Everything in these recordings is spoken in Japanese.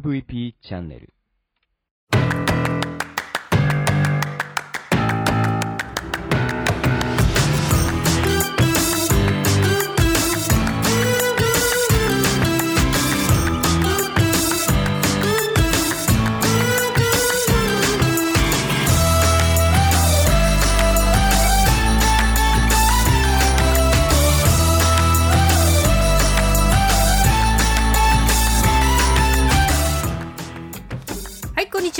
MVP チャンネル。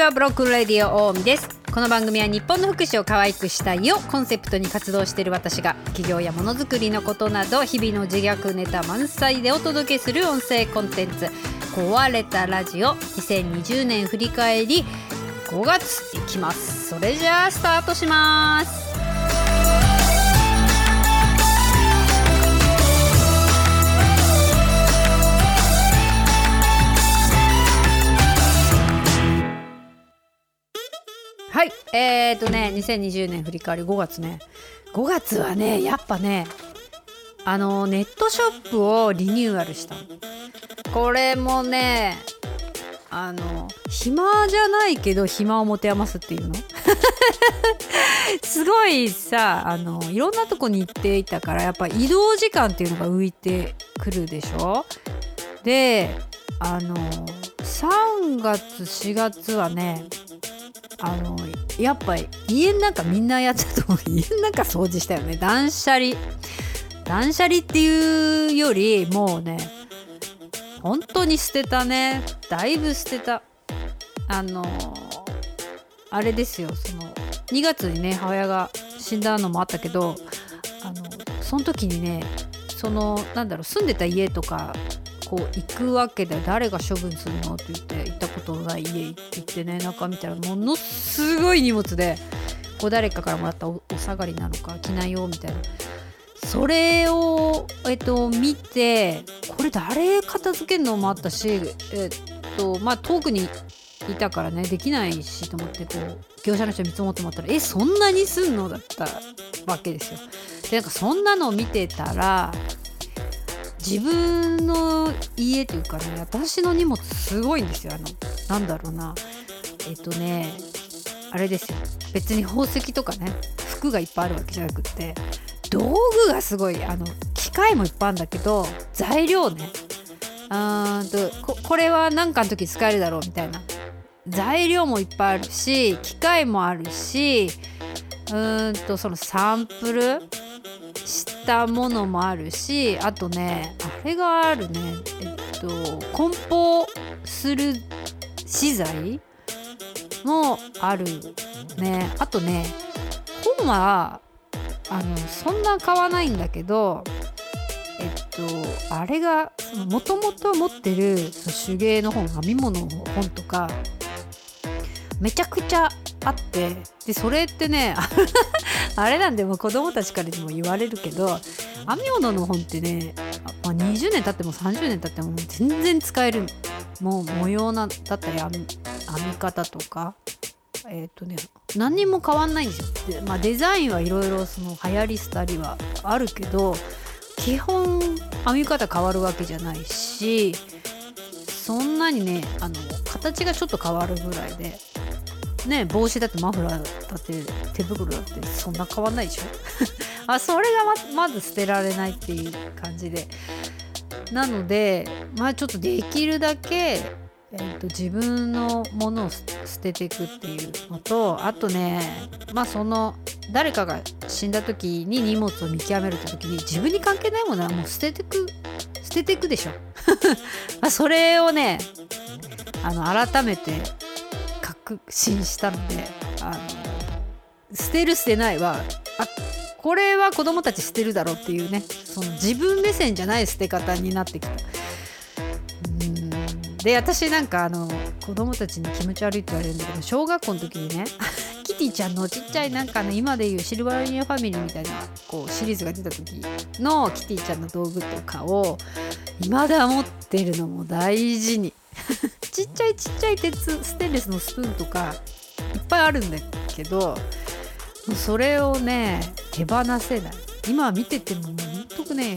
ちはブロックンレディオ大海です。この番組は日本の福祉を可愛くしたいをコンセプトに活動している私が企業やものづくりのことなど日々の自虐ネタ満載でお届けする音声コンテンツ。壊れたラジオ2020年振り返り5月いきます。それじゃあスタートします。はい。えーとね2020年振り返り5月ね。5月はねやっぱねあのネットショップをリニューアルしたの。これもねあの暇じゃないけど暇を持て余すっていうの。すごいさあのいろんなとこに行っていたからやっぱ移動時間っていうのが浮いてくるでしょ。であの3月4月はねあのやっぱり家の中みんなやってたと思う。家の中掃除したよね。断捨離。断捨離っていうよりもうね本当に捨てたね。だいぶ捨てた。あのあれですよ。その2月にね母親が死んだのもあったけどあのその時にねそのなんだろう住んでた家とかこう行くわけで誰が処分するの？って言ってことのない家行ってね中見たらものすごい荷物でこう誰かからもらったお下がりなのか着ないよみたいなそれを、えっと、見てこれ誰片付けるのもあったし、えっとまあ、遠くにいたからねできないしと思ってこう業者の人見積もってもらったらえそんなにすんの？だったわけですよ。でなんかそんなのを見てたら自分の家というかね私の荷物すごいんですよ。あのなんだろうな。えっとねあれですよ。別に宝石とかね服がいっぱいあるわけじゃなくって道具がすごいあの機械もいっぱいあるんだけど材料ね。あーんとここれは何かの時使えるだろうみたいな。材料もいっぱいあるし機械もあるしうーんとそのサンプルしたものもあるしあとねあれがあるね。えっと梱包する資材もあるね。あとね本はあのそんな買わないんだけどえっとあれがもともと持ってる手芸の本編み物の本とかめちゃくちゃあってでそれってね あれなんでもう子供たちからにも言われるけど編み物の本ってね、まあ、20年経っても30年経っても全然使えるもう模様なだったり編み編み方とかえっ、とね何にも変わんないんですよ、まあ、デザインはいろいろその流行り廃りはあるけど基本編み方変わるわけじゃないしそんなにねあの形がちょっと変わるぐらいでね帽子だってマフラーだって手袋だってそんな変わんないでしょ？あそれがまず捨てられないっていう感じで。なのでまあちょっとできるだけ、えー、と自分のものを捨てていくっていうのとあとねまあその誰かが死んだ時に荷物を見極めるって時に自分に関係ないものはもう捨ててく捨てていくでしょ。まあそれをねあの改めて確信したのであの捨てる捨てないはあこれは子供たち捨てるだろうっていうねその自分目線じゃない捨て方になってきた。うんで私なんかあの子供たちに気持ち悪いって言われるんだけど小学校の時にね キティちゃんのちっちゃいなんかね今でいうシルバーニアファミリーみたいなこうシリーズが出た時のキティちゃんの道具とかを未だ持ってるのも大事に ちっちゃいちっちゃい鉄ステンレスのスプーンとかいっぱいあるんだけどもうそれをね手放せない。今見ててももうほんとくね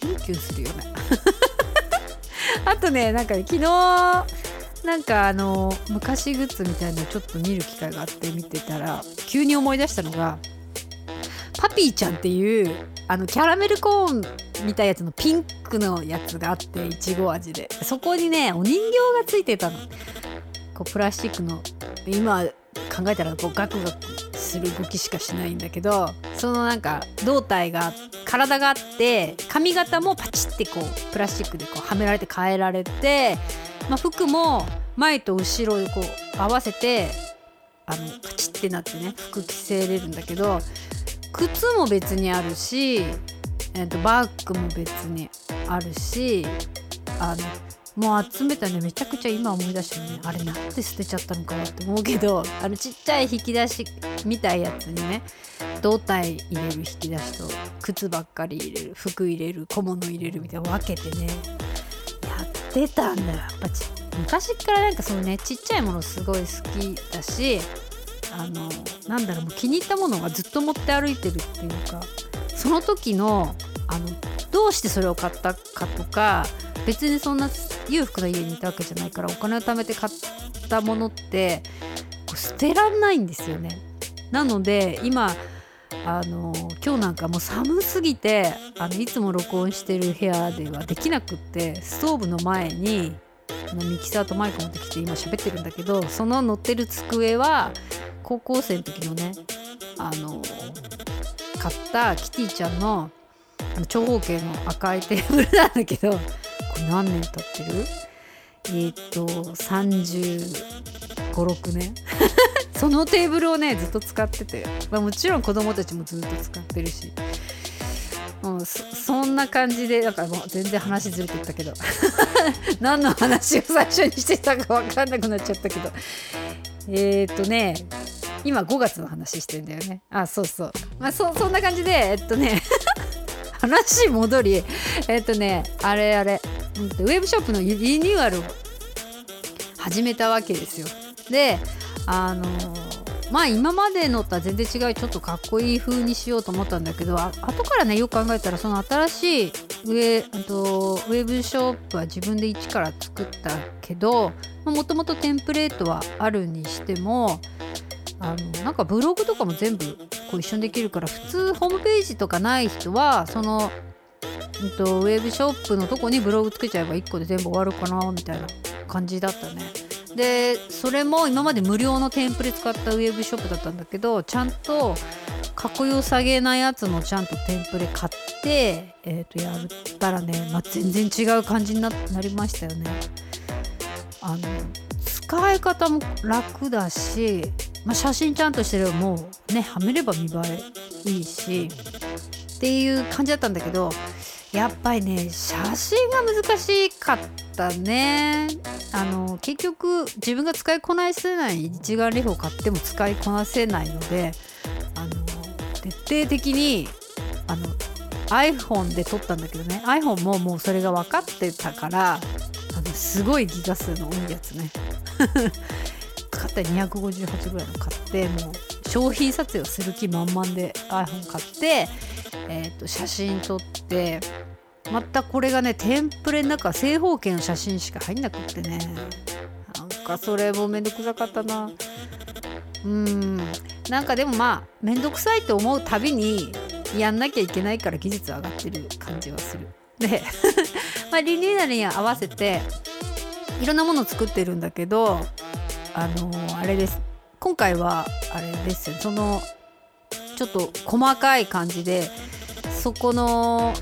キュンキュンするよね あとねなんか昨日なんかあの昔グッズみたいのちょっと見る機会があって見てたら急に思い出したのがパピーちゃんっていうあのキャラメルコーンみたいなやつのピンクのやつがあっていちご味で。そこにねお人形がついてたの。こうプラスチックの。今考えたらこうガクガクする動きしかしないんだけどそのなんか胴体が体があって髪型もパチってこうプラスチックでこうはめられて変えられて、まあ、服も前と後ろでこう合わせてあのパチってなってね服着せれるんだけど靴も別にあるし、えー、とバッグも別にあるしあのもう集めたねめちゃくちゃ今思い出してねあれなんで捨てちゃったのかなって思うけど あのちっちゃい引き出しみたいやつにね胴体入れる引き出しと靴ばっかり入れる服入れる小物入れるみたいな分けてねやってたんだよ。やっぱ昔っからなんかそのねちっちゃいものすごい好きだしあのなんだろうもう気に入ったものがずっと持って歩いてるっていうかその時のあのどうしてそれを買ったかとか別にそんな裕福な家にいたわけじゃないからお金を貯めて買ったものって捨てらんないんですよね。なので今あの今日なんかもう寒すぎてあのいつも録音してる部屋ではできなくってストーブの前にミキサーとマイク持ってきて今喋ってるんだけどその乗ってる机は高校生の時のねあの買ったキティちゃんの長方形の赤いテーブルなんだけどこれ何年経ってる？えー、っと356年。そのテーブルをねずっと使ってて、まあ、もちろん子供たちもずっと使ってるし、うん、そそんな感じでだからもう全然話ずれてったけど。何の話を最初にしてたか分かんなくなっちゃったけど。えー、っとね今5月の話してんだよね。あそうそう。まあそそんな感じでえっとね。話戻り。えっとねあれあれ、ウェブショップのリニューアルを始めたわけですよ。であのまあ今までのとは全然違うちょっとかっこいい風にしようと思ったんだけどあ後からねよく考えたらその新しいウェとウェブショップは自分で一から作ったけどもともとテンプレートはあるにしてもあのなんかブログとかも全部こう一緒にできるから普通ホームページとかない人はその、えっと、ウェブショップのとこにブログつけちゃえば1個で全部終わるかなみたいな感じだったね。でそれも今まで無料のテンプレ使ったウェブショップだったんだけどちゃんとかっこよさげなやつのちゃんとテンプレ買って、えー、とやったらね、まあ、全然違う感じになりましたよね。あの使い方も楽だしまあ、写真ちゃんとしてればもうねはめれば見栄えいいしっていう感じだったんだけどやっぱりね写真が難しかったね。あの結局自分が使いこなせない一眼レフを買っても使いこなせないのであの徹底的にあの iPhone で撮ったんだけどね iPhone ももうそれが分かってたからあのすごいギガ数の多いやつね。買った258ぐらいの買ってもう商品撮影をする気満々で iPhone 買って、えー、と写真撮ってまたこれがねテンプレの中正方形の写真しか入んなくってね。なんかそれもめんどくさかったな。うん。なんかでもまあめんどくさいと思うたびにやんなきゃいけないから技術上がってる感じはする。で まあリニューアルに合わせていろんなものを作ってるんだけどあのー、あれです。今回はあれです。よそのちょっと細かい感じでそこの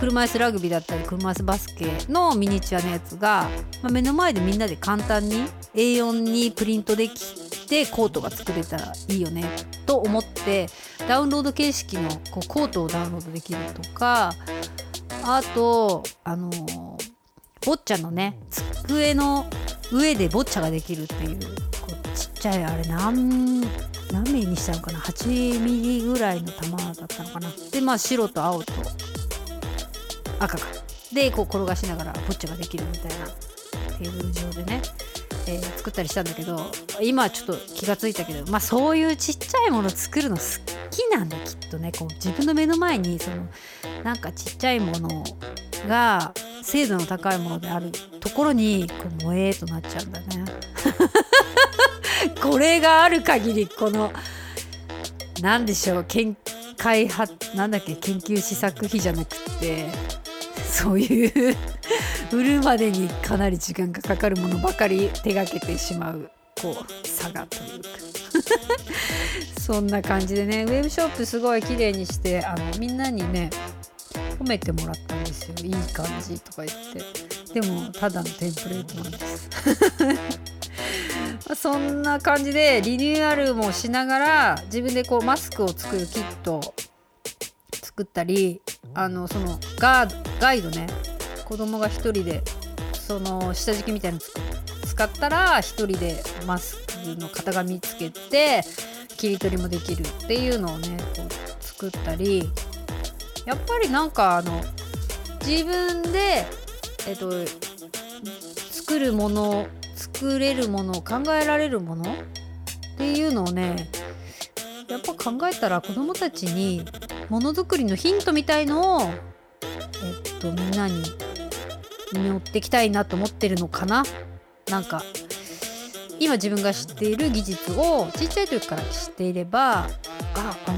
車椅子ラグビーだったり車椅子バスケのミニチュアのやつが、まあ、目の前でみんなで簡単に A4 にプリントできてコートが作れたらいいよねと思ってダウンロード形式のこうコートをダウンロードできるとかあとあのボッチャのね机の上でボッチャができるっていうこうちっちゃいあれ何何ミリにしたのかな8ミリぐらいの球だったのかな。でまあ白と青と赤か。でこう転がしながらボッチャができるみたいなテーブル上でね、えー、作ったりしたんだけど今ちょっと気が付いたけどまあそういうちっちゃいもの作るの好きなんだきっとね。こう自分の目の前にそのなんかちっちゃいものが精度の高いものであるところにこう萌えとなっちゃうんだね。これがある限りこの何でしょう研開発なんだっけ研究試作費じゃなくってそういう売るまでにかなり時間がかかるものばかり手がけてしまうこう差がというか。そんな感じでねウェブショップすごい綺麗にしてあのみんなにね褒めてもらったんですよ。いい感じとか言って。でもただのテンプレートなんです。そんな感じでリニューアルもしながら自分でこうマスクを作るキットを作ったりあのそのガガイドね。子供が1人でその下敷きみたいなの使ったら1人でマスクの型紙つけて切り取りもできるっていうのをねこう作ったり。やっぱりなんかあの自分でえっと作るもの作れるもの考えられるものっていうのをねやっぱ考えたら子どもたちにものづくりのヒントみたいのをえっとみんなに持っていきたいなと思ってるのかな。なんか今自分が知っている技術をちっちゃい時から知っていれば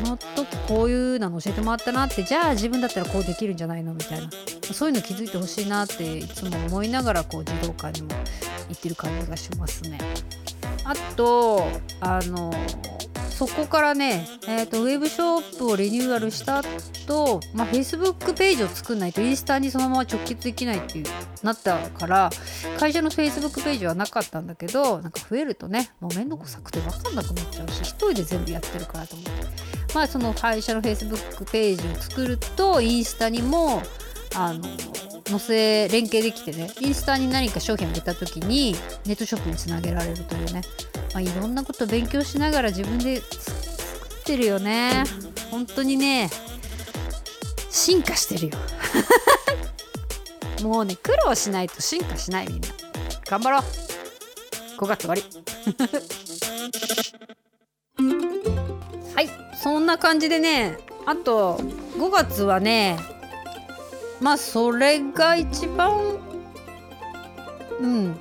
の時こういうの教えてもらったなってじゃあ自分だったらこうできるんじゃないのみたいなそういうの気づいてほしいなっていつも思いながらこう児童館にも行ってる感じがしますね。あとあのそこからね、えーと、ウェブショップをリニューアルした後、まあ Facebook ページを作んないとインスタにそのまま直結できないっていうなったから会社の Facebook ページはなかったんだけどなんか増えるとねもうめんどくさくて分かんなくなっちゃうし一人で全部やってるからと思ってまあその会社の Facebook ページを作るとインスタにもあの載せ連携できてねインスタに何か商品を入れた時にネットショップにつなげられるというね。まあ、いろんなこと勉強しながら自分で作ってるよね。本当にね進化してるよ。もうね苦労しないと進化しないみんな。頑張ろう。5月終わり。そんな感じでねあと5月はねまあそれが一番うん。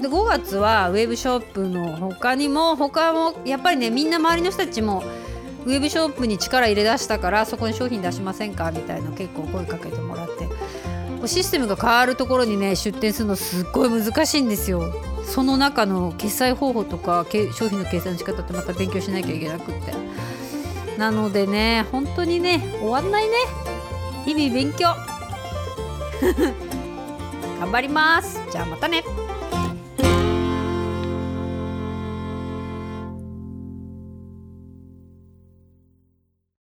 で5月はウェブショップの他にも他もやっぱりねみんな周りの人たちもウェブショップに力入れ出したからそこに商品出しませんかみたいな結構声かけてもらってシステムが変わるところにね出店するのすっごい難しいんですよ。その中の決済方法とか商品の計算の仕方ってまた勉強しなきゃいけなくって。なのでね本当にね終わんないね。日々勉強。頑張ります。じゃあまたね。